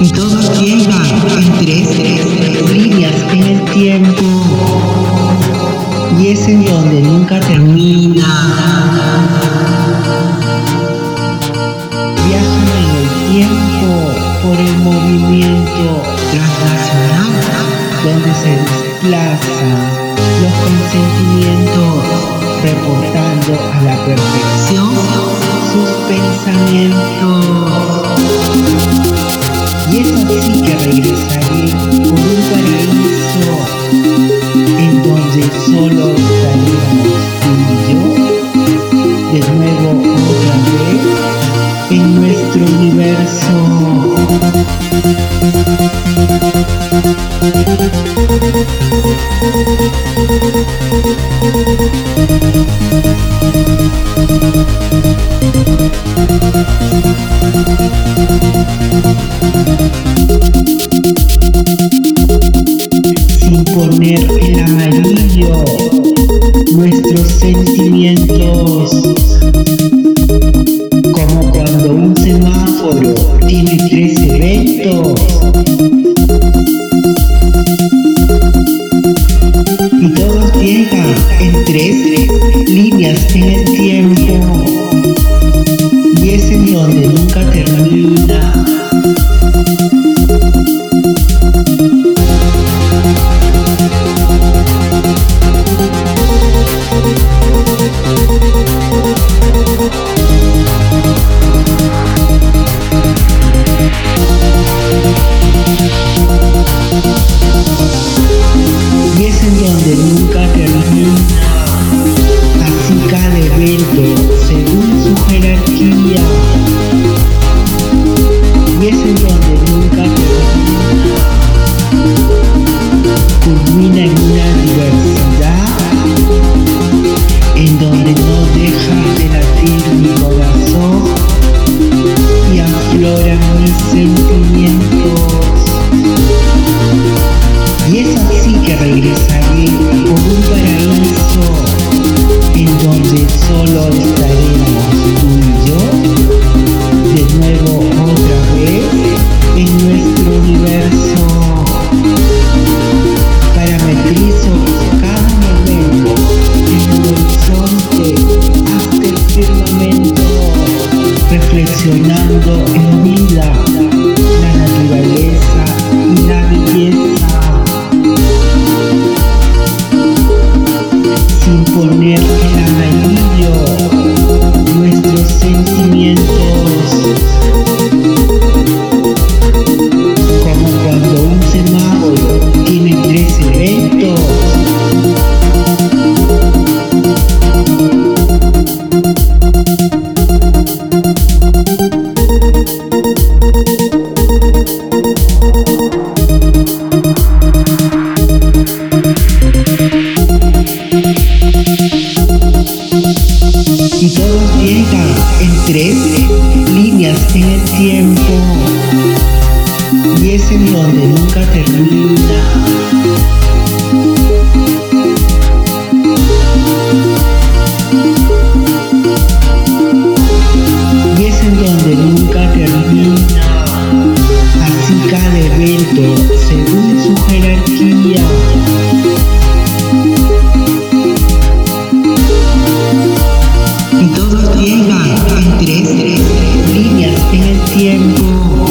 y todos llegan en tres, tres líneas en el tiempo y es en donde nunca termina. Viajan en el tiempo por el movimiento transnacional donde se desplazan los consentimientos reportando a la perfección sus pensamientos. Y es así que regresaré por un paraíso en donde solo estaríamos tú y yo, de nuevo otra vez, en nuestro universo. Nuestros sentimientos. Como cuando un semáforo tiene tres eventos. Y todos llegan en tres líneas en el tiempo 最惦念 reflexionando en vida, la naturaleza y la belleza. sin poner y todos llegan en tres líneas en el tiempo y es en donde nunca termina. 千古